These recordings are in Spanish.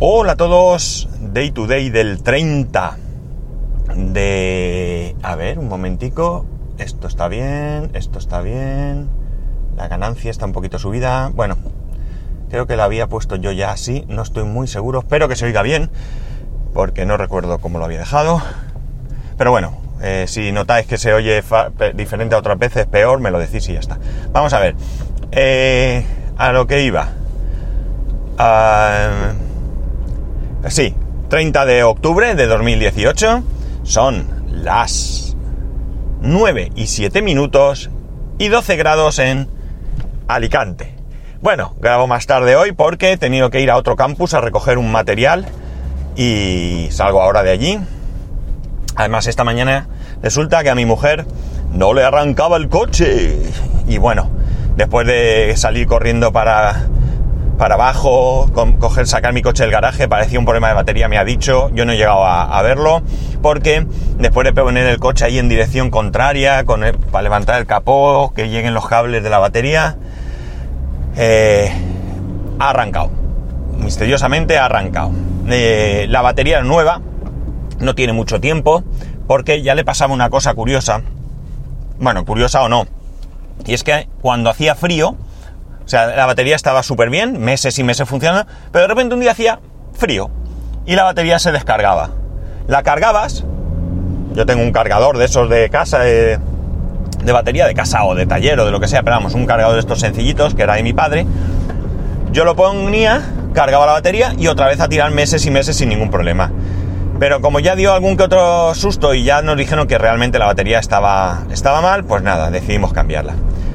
Hola a todos, Day to Day del 30 de... A ver, un momentico. Esto está bien, esto está bien. La ganancia está un poquito subida. Bueno, creo que la había puesto yo ya así, no estoy muy seguro. Espero que se oiga bien, porque no recuerdo cómo lo había dejado. Pero bueno, eh, si notáis que se oye diferente a otras veces, peor, me lo decís y ya está. Vamos a ver. Eh, a lo que iba. Uh, sí, 30 de octubre de 2018. Son las 9 y 7 minutos y 12 grados en Alicante. Bueno, grabo más tarde hoy porque he tenido que ir a otro campus a recoger un material y salgo ahora de allí. Además, esta mañana resulta que a mi mujer no le arrancaba el coche. Y bueno, después de salir corriendo para para abajo, coger, sacar mi coche del garaje, parecía un problema de batería, me ha dicho, yo no he llegado a, verlo, porque después de poner el coche ahí en dirección contraria, con para levantar el capó, que lleguen los cables de la batería, eh, ha arrancado, misteriosamente ha arrancado. Eh, la batería nueva, no tiene mucho tiempo, porque ya le pasaba una cosa curiosa, bueno, curiosa o no, y es que cuando hacía frío, o sea, la batería estaba súper bien, meses y meses funcionando, pero de repente un día hacía frío y la batería se descargaba. La cargabas, yo tengo un cargador de esos de casa, de, batería de casa o de taller o de lo que sea, pero vamos, un cargador de estos sencillitos que era de mi padre. Yo lo ponía, cargaba la batería y otra vez a tirar meses y meses sin ningún problema. Pero como ya dio algún que otro susto y ya nos dijeron que realmente la batería estaba, estaba mal, pues nada, decidimos cambiarla.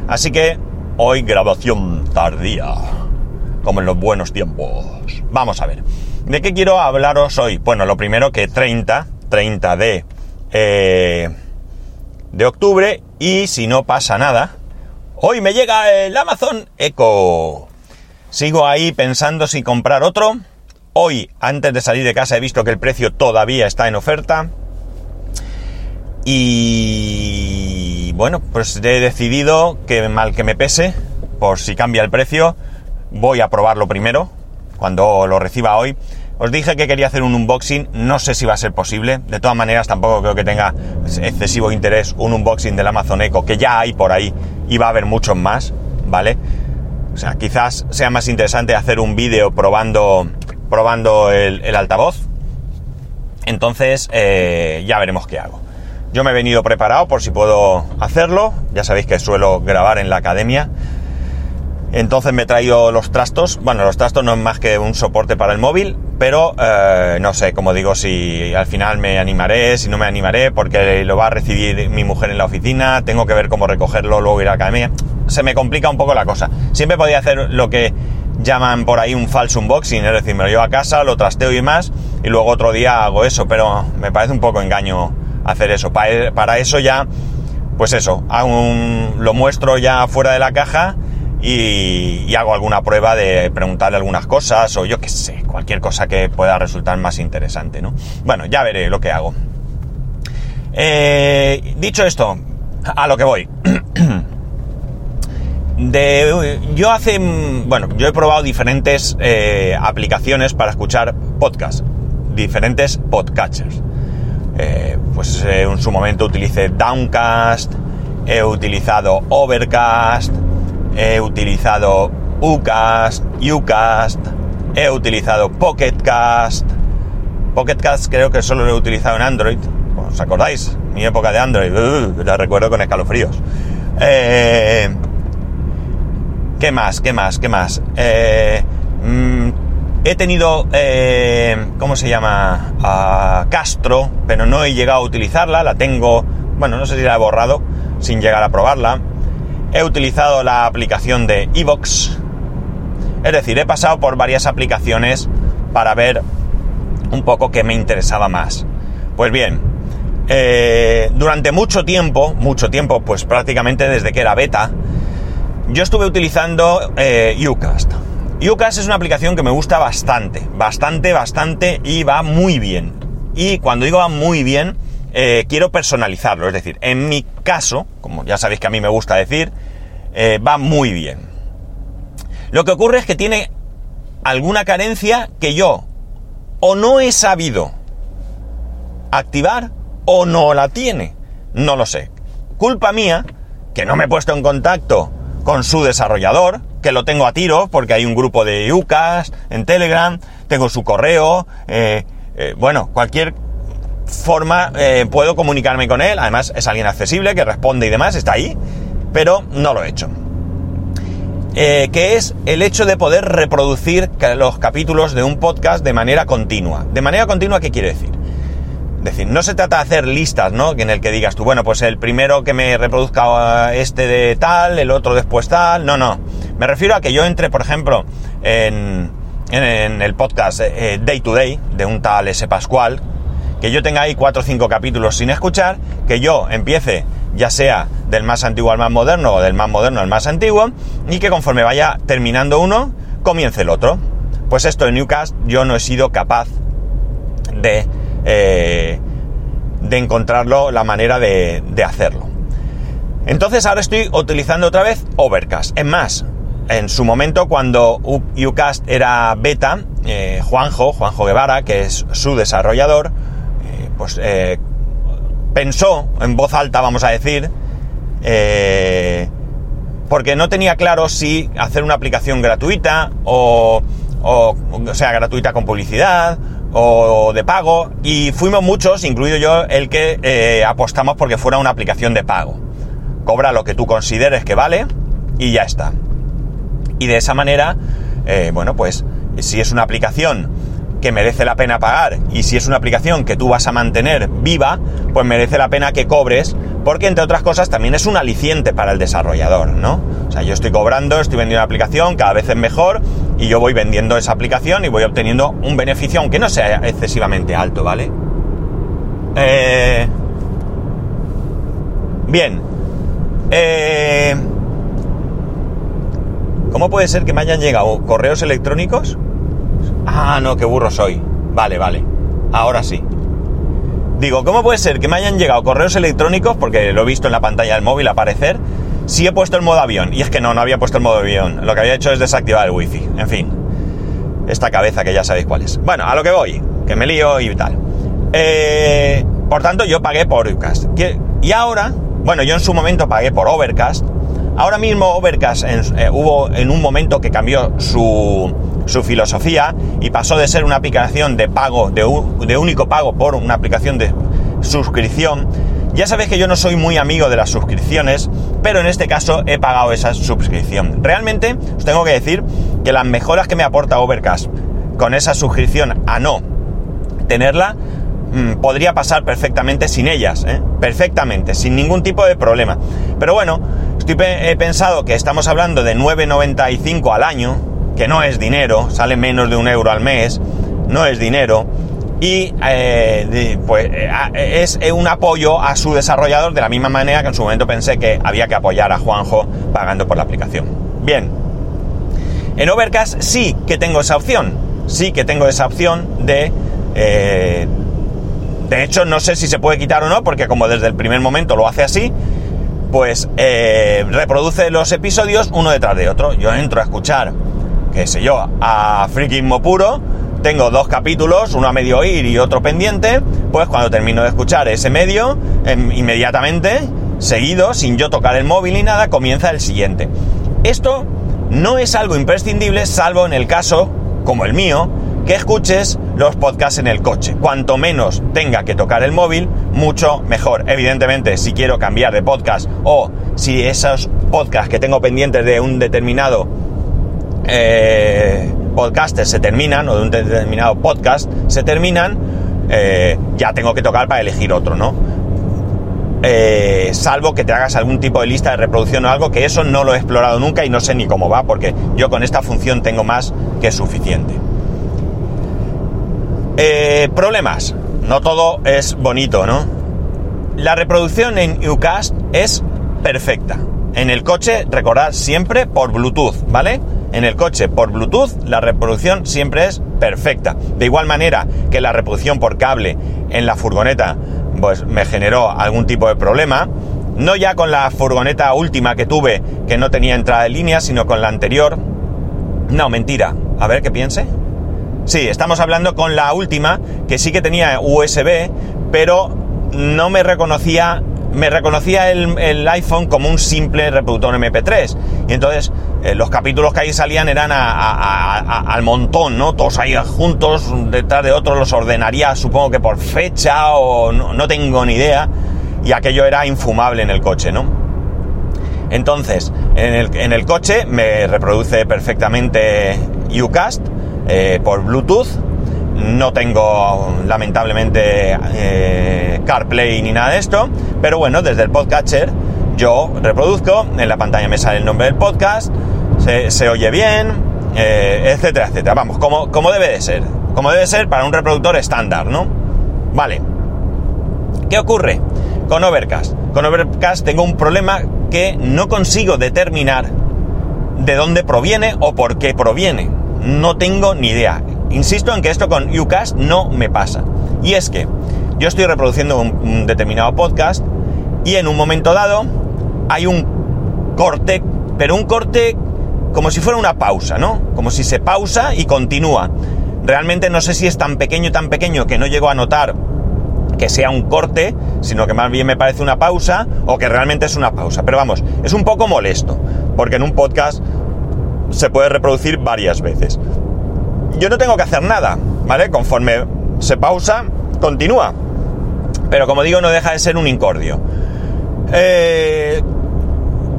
Así que Hoy grabación tardía, como en los buenos tiempos. Vamos a ver. ¿De qué quiero hablaros hoy? Bueno, lo primero que 30, 30 de, eh, de octubre y si no pasa nada, hoy me llega el Amazon Echo. Sigo ahí pensando si comprar otro. Hoy, antes de salir de casa, he visto que el precio todavía está en oferta. Y bueno, pues he decidido que mal que me pese, por si cambia el precio, voy a probarlo primero, cuando lo reciba hoy. Os dije que quería hacer un unboxing, no sé si va a ser posible, de todas maneras tampoco creo que tenga excesivo interés un unboxing del Amazon Echo, que ya hay por ahí y va a haber muchos más, ¿vale? O sea, quizás sea más interesante hacer un vídeo probando, probando el, altavoz. Entonces, eh, ya veremos qué hago. Yo me he venido preparado por si puedo hacerlo. Ya sabéis que suelo grabar en la academia. Entonces me he traído los trastos. Bueno, los trastos no es más que un soporte para el móvil, pero eh, no sé, como digo, si al final me animaré, si no me animaré, porque lo va a recibir mi mujer en la oficina, tengo que ver cómo recogerlo, luego ir a la academia. Se me complica un poco la cosa. Siempre podía hacer lo que llaman por ahí un falso unboxing, es decir, me lo llevo a casa, lo trasteo y más, y luego otro día hago eso, pero me parece un poco engaño hacer eso. Para, eso ya, pues eso, lo muestro ya fuera de la caja y, hago alguna prueba de preguntarle algunas cosas o yo qué sé, cualquier cosa que pueda resultar más interesante, ¿no? Bueno, ya veré lo que hago. Eh, dicho esto, a lo que voy. Yo hace, bueno, yo he probado diferentes eh, aplicaciones para escuchar podcasts, diferentes podcatchers. Eh, pues en su momento utilicé Downcast, he utilizado Overcast, he utilizado Ucast, Ucast, he utilizado Pocketcast. Pocketcast creo que solo lo he utilizado en Android. ¿Os acordáis? Mi época de Android, uh, la recuerdo con escalofríos. Eh, ¿Qué más? ¿Qué más? ¿Qué más? Mm, He tenido, eh, ¿cómo se llama? Castro, pero no he llegado a utilizarla, la tengo, bueno, no sé si la he borrado sin llegar a probarla. He utilizado la aplicación de Evox, es decir, he pasado por varias aplicaciones para ver un poco qué me interesaba más. Pues bien, eh, durante mucho tiempo, mucho tiempo, pues prácticamente desde que era beta, yo estuve utilizando eh, Ucast. Ucast es una aplicación que me gusta bastante, bastante, bastante y va muy bien. Y cuando digo va muy bien, eh, quiero personalizarlo. Es decir, en mi caso, como ya sabéis que a mí me gusta decir, eh, va muy bien. Lo que ocurre es que tiene alguna carencia que yo o no he sabido activar o no la tiene. No lo sé. Culpa mía que no me he puesto en contacto con su desarrollador, que lo tengo a tiro porque hay un grupo de UCAS en Telegram, tengo su correo, eh, bueno, cualquier forma eh, puedo comunicarme con él, además es alguien accesible que responde y demás, está ahí, pero no lo he hecho. que es el hecho de poder reproducir los capítulos de un podcast de manera continua. ¿De manera continua qué quiere decir? decir, no se trata de hacer listas, ¿no? En el que digas tú, bueno, pues el primero que me reproduzca este de tal, el otro después tal. No, no. Me refiero a que yo entre, por ejemplo, en, en, el podcast eh, Day to Day de un tal S. Pascual, que yo tenga ahí cuatro o cinco capítulos sin escuchar, que yo empiece ya sea del más antiguo al más moderno o del más moderno al más antiguo, y que conforme vaya terminando uno, comience el otro. Pues esto en Newcast yo no he sido capaz de eh, de encontrarlo, la manera de, hacerlo. Entonces ahora estoy utilizando otra vez Overcast. Es más, en su momento cuando Ucast era beta, eh, Juanjo, Juanjo Guevara, que es su desarrollador, eh, pues pensó en voz alta, vamos a decir, porque no tenía claro si hacer una aplicación gratuita o, o, o sea, gratuita con publicidad o de pago y fuimos muchos, incluido yo, el que eh, apostamos porque fuera una aplicación de pago. Cobra lo que tú consideres que vale y ya está. Y de esa manera, eh, bueno, pues si es una aplicación que merece la pena pagar y si es una aplicación que tú vas a mantener viva, pues merece la pena que cobres porque entre otras cosas también es un aliciente para el desarrollador, ¿no? O sea, yo estoy cobrando, estoy vendiendo una aplicación, cada vez es mejor y yo voy vendiendo esa aplicación y voy obteniendo un beneficio, aunque no sea excesivamente alto, ¿vale? Eh... Bien. Eh... ¿Cómo puede ser que me hayan llegado correos electrónicos? Ah, no, qué burro soy. Vale, vale. Ahora sí. Digo, ¿cómo puede ser que me hayan llegado correos electrónicos, porque lo he visto en la pantalla del móvil aparecer, si he puesto el modo avión? Y es que no, no había puesto el modo avión. Lo que había hecho es desactivar el wifi. En fin. Esta cabeza que ya sabéis cuál es. Bueno, a lo que voy, que me lío y tal. Eh, por tanto, yo pagué por Ucast. Y ahora, bueno, yo en su momento pagué por Overcast. Ahora mismo Overcast eh, hubo en un momento que cambió su, su filosofía y pasó de ser una aplicación de pago, de, único pago por una aplicación de suscripción. Ya sabéis que yo no soy muy amigo de las suscripciones, pero en este caso he pagado esa suscripción. Realmente os tengo que decir que las mejoras que me aporta Overcast con esa suscripción a no tenerla, mm, podría pasar perfectamente sin ellas, ¿eh? perfectamente, sin ningún tipo de problema. Pero bueno, estoy he pensado que estamos hablando de 9,95 al año, que no es dinero, sale menos de un euro al mes, no es dinero, y eh, pues eh, es un apoyo a su desarrollador de la misma manera que en su momento pensé que había que apoyar a Juanjo pagando por la aplicación. Bien, en Overcast sí que tengo esa opción, sí que tengo esa opción de... Eh, de hecho, no sé si se puede quitar o no, porque como desde el primer momento lo hace así, pues reproduce los episodios uno detrás de otro. Yo entro a escuchar qué sé yo, a Freaking Puro, tengo dos capítulos, uno a medio oír y otro pendiente, pues cuando termino de escuchar ese medio, em, inmediatamente, seguido, sin yo tocar el móvil ni nada, comienza el siguiente. Esto no es algo imprescindible, salvo en el caso, como el mío, que escuches los podcasts en el coche. Cuanto menos tenga que tocar el móvil, mucho mejor. Evidentemente, si quiero cambiar de podcast o si esos podcasts que tengo pendientes de un determinado eh, podcasters se terminan, o de un determinado podcast se terminan, eh, ya tengo que tocar para elegir otro, ¿no? Eh, salvo que te hagas algún tipo de lista de reproducción o algo, que eso no lo he explorado nunca y no sé ni cómo va, porque yo con esta función tengo más que suficiente. problemas. No todo es bonito, ¿no? La reproducción en Ucast es perfecta. En el coche, recordad siempre por Bluetooth, ¿vale? En el coche por Bluetooth, la reproducción siempre es perfecta. De igual manera que la reproducción por cable en la furgoneta, pues me generó algún tipo de problema. No ya con la furgoneta última que tuve, que no tenía entrada de línea, sino con la anterior. No, mentira. A ver qué piense. Sí, estamos hablando con la última, que sí que tenía USB, pero no me reconocía, me reconocía el, iPhone como un simple reproductor MP3. Y entonces eh, los capítulos que ahí salían eran al montón, ¿no? Todos ahí juntos, detrás de otros, los ordenaría, supongo que por fecha o no, tengo ni idea. Y aquello era infumable en el coche, ¿no? Entonces, en el, coche me reproduce perfectamente Ucast eh, por Bluetooth. No tengo lamentablemente eh, CarPlay ni nada de esto, pero bueno, desde el podcatcher yo reproduzco, en la pantalla me sale el nombre del podcast, se, oye bien, eh, etcétera, etcétera. Vamos, como, debe de ser, como debe ser para un reproductor estándar, ¿no? Vale. ¿Qué ocurre con Overcast? Con Overcast tengo un problema que no consigo determinar de dónde proviene o por qué proviene no tengo ni idea. Insisto en que esto con Ucast no me pasa. Y es que yo estoy reproduciendo un, determinado podcast y en un momento dado hay un corte, pero un corte como si fuera una pausa, ¿no? Como si se pausa y continúa. Realmente no sé si es tan pequeño, tan pequeño que no llego a notar que sea un corte, sino que más bien me parece una pausa o que realmente es una pausa. Pero vamos, es un poco molesto, porque en un podcast se puede reproducir varias veces. Yo no tengo que hacer nada, ¿vale? Conforme se pausa, continúa. Pero como digo, no deja de ser un incordio. Eh,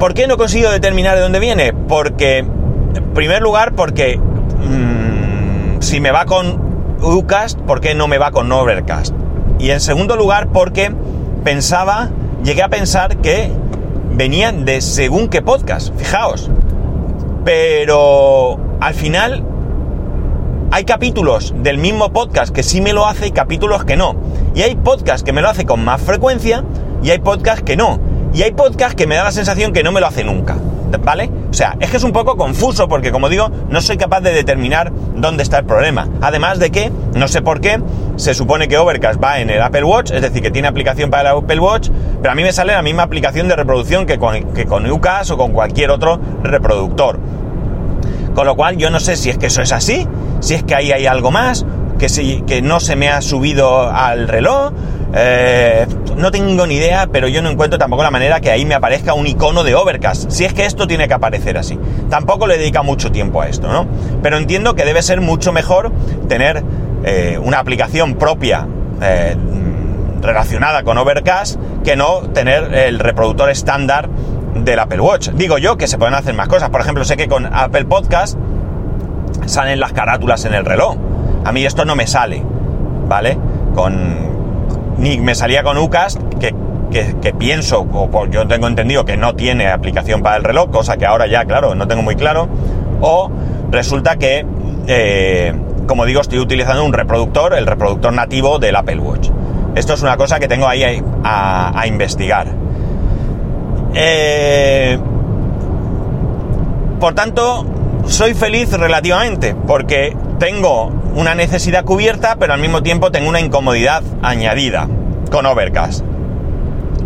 ¿Por qué no consigo determinar de dónde viene? Porque, en primer lugar, porque mm, si me va con Ucast, ¿por qué no me va con Overcast? Y en segundo lugar, porque pensaba, llegué a pensar que venían de según qué podcast. Fijaos, pero al final hay capítulos del mismo podcast que sí me lo hace y capítulos que no. Y hay podcast que me lo hace con más frecuencia y hay podcast que no. Y hay podcast que me da la sensación que no me lo hace nunca. ¿Vale? O sea, es que es un poco confuso porque como digo, no soy capaz de determinar dónde está el problema. Además de que, no sé por qué, se supone que Overcast va en el Apple Watch, es decir, que tiene aplicación para el Apple Watch, pero a mí me sale la misma aplicación de reproducción que con, que con UCAS o con cualquier otro reproductor. Con lo cual yo no sé si es que eso es así, si es que ahí hay algo más, que, si, que no se me ha subido al reloj. Eh, no tengo ni idea, pero yo no encuentro tampoco la manera que ahí me aparezca un icono de Overcast. Si es que esto tiene que aparecer así. Tampoco le dedica mucho tiempo a esto, ¿no? Pero entiendo que debe ser mucho mejor tener eh, una aplicación propia eh, relacionada con Overcast que no tener el reproductor estándar del Apple Watch. Digo yo que se pueden hacer más cosas. Por ejemplo, sé que con Apple Podcast salen las carátulas en el reloj. A mí esto no me sale, ¿vale? Con ni me salía con UCAS, que, que, pienso, o yo tengo entendido que no tiene aplicación para el reloj, cosa que ahora ya, claro, no tengo muy claro. O resulta que, eh, como digo, estoy utilizando un reproductor, el reproductor nativo del Apple Watch. Esto es una cosa que tengo ahí a investigar. Eh, por tanto, soy feliz relativamente, porque tengo una necesidad cubierta, pero al mismo tiempo tengo una incomodidad añadida con Overcast.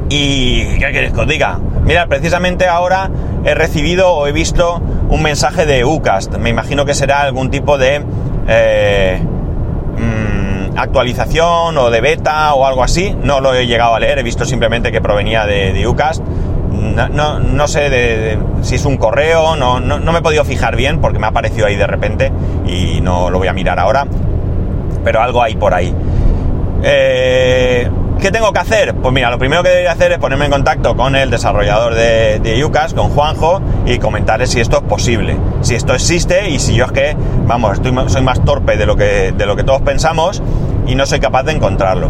¿Y qué queréis que os diga? Mira, precisamente ahora he recibido o he visto un mensaje de Ucast. Me imagino que será algún tipo de eh, mm, actualización o de beta o algo así. No lo he llegado a leer, he visto simplemente que provenía de, de Ucast no, no, sé si es un correo, no, no, me he podido fijar bien porque me ha aparecido ahí de repente y no lo voy a mirar ahora, pero algo hay por ahí. Eh, ¿Qué tengo que hacer? Pues mira, lo primero que debería hacer es ponerme en contacto con el desarrollador de, de UCAS, con Juanjo, y comentarle si esto es posible, si esto existe y si yo es que, vamos, estoy, soy más torpe de lo, que, de lo que todos pensamos y no soy capaz de encontrarlo.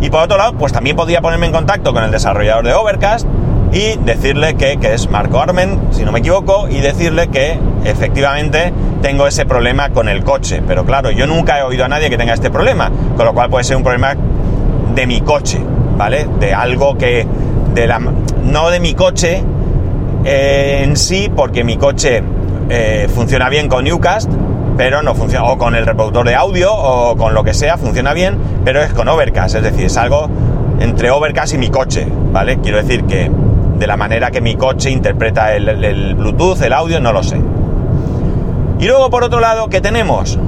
Y por otro lado, pues también podría ponerme en contacto con el desarrollador de Overcast y decirle que, es Marco Armen, si no me equivoco, y decirle que efectivamente tengo ese problema con el coche. Pero claro, yo nunca he oído a nadie que tenga este problema, con lo cual puede ser un problema de mi coche, ¿vale? De algo que, de la, no de mi coche eh, en sí, porque mi coche eh, funciona bien con Newcast, pero no funciona, o con el reproductor de audio, o con lo que sea, funciona bien, pero es con Overcast, es decir, es algo entre Overcast y mi coche, ¿vale? Quiero decir que de la manera que mi coche interpreta el, Bluetooth, el audio, no lo sé. Y luego por otro lado, ¿qué tenemos?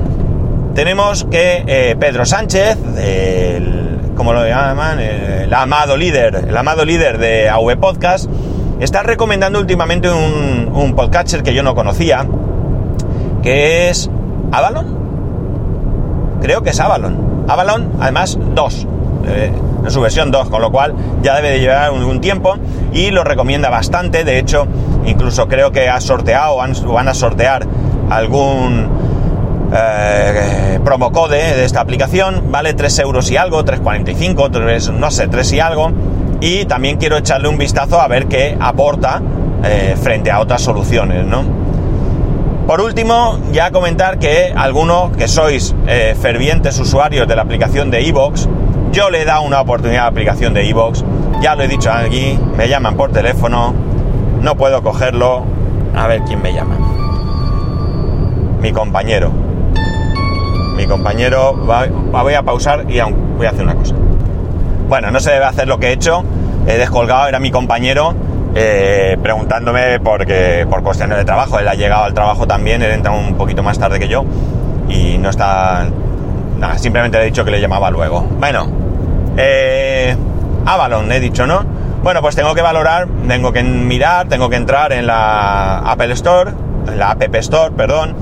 tenemos que eh, Pedro Sánchez, el, como lo llaman, el, amado líder, el amado líder de AV Podcast, está recomendando últimamente un, un podcatcher que yo no conocía, que es Avalon. Creo que es Avalon. Avalon, además, 2. Eh, en su versión 2, con lo cual ya debe de llevar un, tiempo y lo recomienda bastante. De hecho, incluso creo que ha sorteado o van a sortear algún eh, promocode de esta aplicación. Vale 3 euros y algo, 3,45, no sé, 3 y algo. Y también quiero echarle un vistazo a ver qué aporta eh, frente a otras soluciones, ¿no? Por último, ya comentar que algunos que sois fervientes usuarios de la aplicación de iVoox, yo le he dado una oportunidad a la aplicación de iVoox, ya lo he dicho aquí, me llaman por teléfono, no puedo cogerlo, a ver quién me llama. Mi compañero. Mi compañero, voy a pausar y voy a hacer una cosa. Bueno, no se debe hacer lo que he hecho, he descolgado, era mi compañero eh, preguntándome porque, por cuestiones de trabajo. Él ha llegado al trabajo también, él entra un poquito más tarde que yo y no está... Nada, simplemente le he dicho que le llamaba luego. Bueno, eh, Avalon, he dicho, ¿no? Bueno, pues tengo que valorar, tengo que mirar, tengo que entrar en la Apple Store, en la App Store, perdón,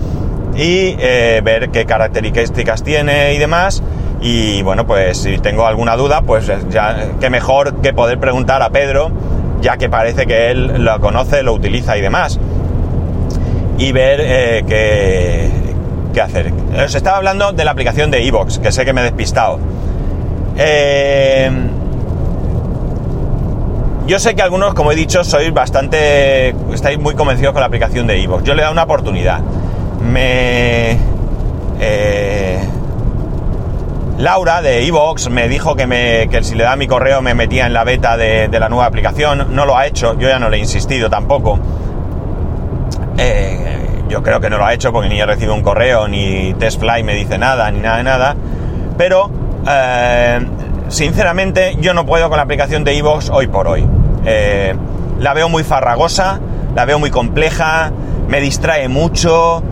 y eh, ver qué características tiene y demás. Y bueno, pues si tengo alguna duda, pues ya qué mejor que poder preguntar a Pedro, ya que parece que él lo conoce, lo utiliza y demás. Y ver eh, qué, qué, hacer. Os estaba hablando de la aplicación de Evox, que sé que me he despistado. Eh, yo sé que algunos, como he dicho, sois bastante. estáis muy convencidos con la aplicación de Evox. Yo le he dado una oportunidad. Me. Eh, Laura de Evox me dijo que, me, que si le da mi correo me metía en la beta de, la nueva aplicación. No lo ha hecho, yo ya no le he insistido tampoco. Eh, yo creo que no lo ha hecho porque ni he recibido un correo, ni TestFly me dice nada, ni nada de nada. Pero, eh, sinceramente, yo no puedo con la aplicación de Evox hoy por hoy. Eh, la veo muy farragosa, la veo muy compleja, me distrae mucho.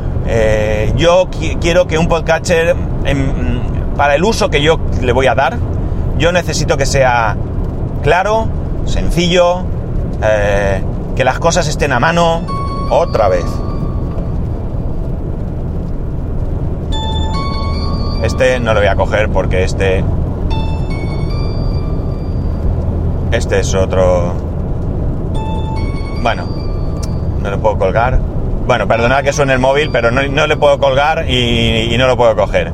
yo quiero que un podcatcher em, para el uso que yo le voy a dar, yo necesito que sea claro, sencillo, eh, que las cosas estén a mano otra vez. Este no lo voy a coger porque este... Este es otro... Bueno, no le puedo colgar. Bueno, perdonad que suene el móvil, pero no, le puedo colgar y no lo puedo coger.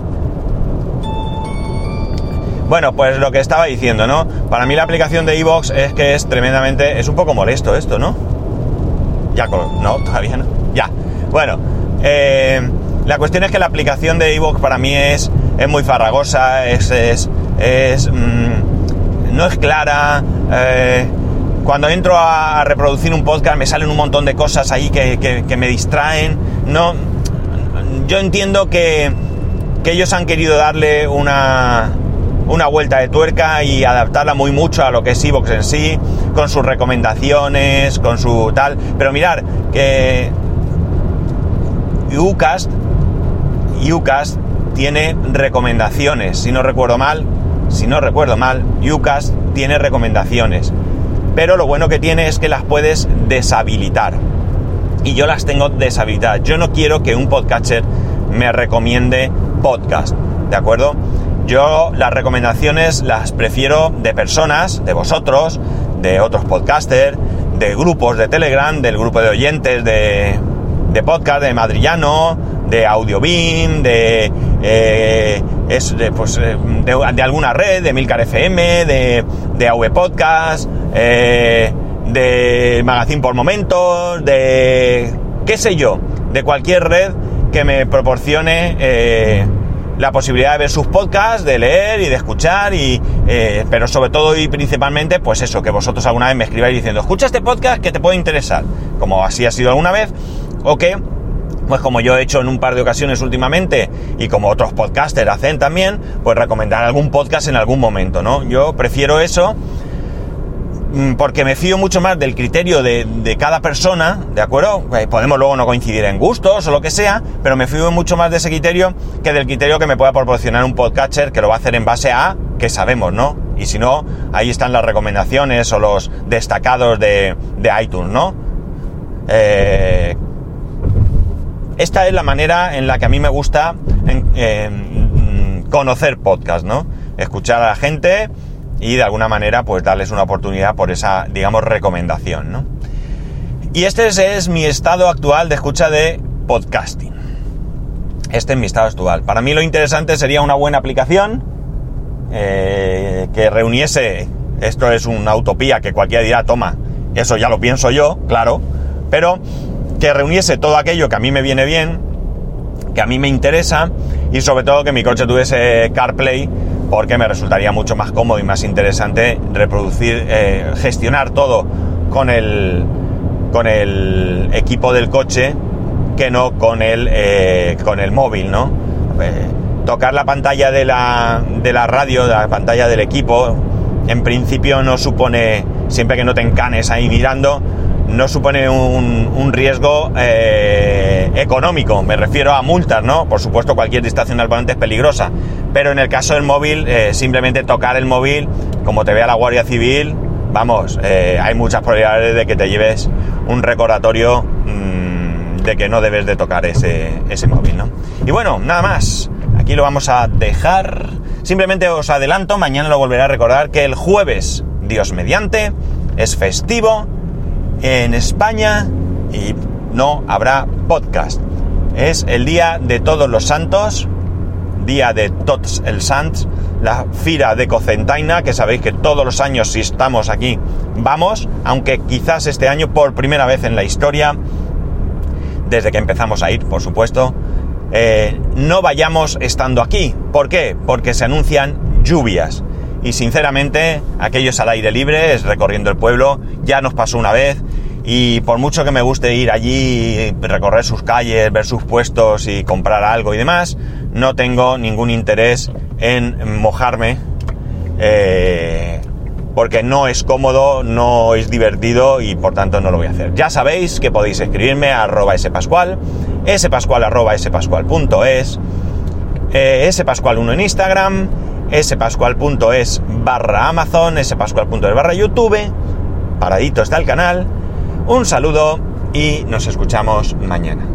Bueno, pues lo que estaba diciendo, ¿no? Para mí la aplicación de Evox es que es tremendamente... Es un poco molesto esto, ¿no? Ya, no, todavía no. Ya. Bueno, eh, la cuestión es que la aplicación de Evox para mí es, es muy farragosa, es... es, mm, no es clara. Eh, cuando entro a reproducir un podcast me salen un montón de cosas ahí que, que me distraen. No, yo entiendo que, que ellos han querido darle una una vuelta de tuerca y adaptarla muy mucho a lo que es Evox en sí, con sus recomendaciones, con su tal. Pero mirar que Ucast, Ucast tiene recomendaciones, si no recuerdo mal, si no recuerdo mal, Ucast tiene recomendaciones. Pero lo bueno que tiene es que las puedes deshabilitar. Y yo las tengo deshabilitadas. Yo no quiero que un podcatcher me recomiende podcast, ¿de acuerdo? Yo las recomendaciones las prefiero de personas, de vosotros, de otros podcasters, de grupos de Telegram, del grupo de oyentes de, de podcast de Madrillano, de Audiobeam, de, eh, de, pues, eh, de, alguna red, de Milcar FM, de, de AV Podcast, eh, de Magazine por Momentos, de qué sé yo, de cualquier red que me proporcione la posibilidad de ver sus podcasts, de leer y de escuchar, y, pero sobre todo y principalmente, pues eso, que vosotros alguna vez me escribáis diciendo, escucha este podcast que te puede interesar, como así ha sido alguna vez, o que, pues como yo he hecho en un par de ocasiones últimamente, y como otros podcasters hacen también, pues recomendar algún podcast en algún momento, ¿no? Yo prefiero eso mm, porque me fío mucho más del criterio de, de, cada persona, ¿de acuerdo? Eh, podemos luego no coincidir en gustos o lo que sea, pero me fío mucho más de ese criterio que del criterio que me pueda proporcionar un podcatcher que lo va a hacer en base a que sabemos, ¿no? Y si no, ahí están las recomendaciones o los destacados de, de iTunes, ¿no? Eh, esta es la manera en la que a mí me gusta en, conocer podcast, ¿no? Escuchar a la gente y de alguna manera pues darles una oportunidad por esa, digamos, recomendación, ¿no? Y este es, mi estado actual de escucha de podcasting. Este es mi estado actual. Para mí lo interesante sería una buena aplicación eh, que reuniese, esto es una utopía que cualquiera dirá, toma, eso ya lo pienso yo, claro, pero que reuniese todo aquello que a mí me viene bien, que a mí me interesa y sobre todo que mi coche tuviese CarPlay porque me resultaría mucho más cómodo y más interesante reproducir, eh, gestionar todo con el, con el equipo del coche que no con el, eh, con el móvil, ¿no? Eh, tocar la pantalla de la, de la radio, de la pantalla del equipo, en principio no supone, siempre que no te encanes ahí mirando, no supone un, riesgo eh, económico, me refiero a multas, ¿no? Por supuesto cualquier distracción al volante es peligrosa, pero en el caso del móvil, eh, simplemente tocar el móvil, como te vea la Guardia Civil, vamos, eh, hay muchas probabilidades de que te lleves un recordatorio mmm, de que no debes de tocar ese, ese móvil, ¿no? Y bueno, nada más, aquí lo vamos a dejar. Simplemente os adelanto, mañana lo volveré a recordar que el jueves, Dios mediante, es festivo en España y no habrá podcast. Es el día de todos los santos, día de Tots el Sants, la Fira de Cocentaina, que sabéis que todos los años si estamos aquí vamos, aunque quizás este año por primera vez en la historia, desde que empezamos a ir, por supuesto, eh, no vayamos estando aquí. ¿Por qué? Porque se anuncian lluvias. Y sinceramente, aquellos al aire libre, recorriendo el pueblo, ya nos pasó una vez. Y por mucho que me guste ir allí, recorrer sus calles, ver sus puestos y comprar algo y demás, no tengo ningún interés en mojarme. Eh, porque no es cómodo, no es divertido y por tanto no lo voy a hacer. Ya sabéis que podéis escribirme a arroba spascual, spascual arroba spascual.es, eh, spascual1 en Instagram, spascual.es barra Amazon, spascual.es barra YouTube, paradito está el canal. Un saludo y nos escuchamos mañana.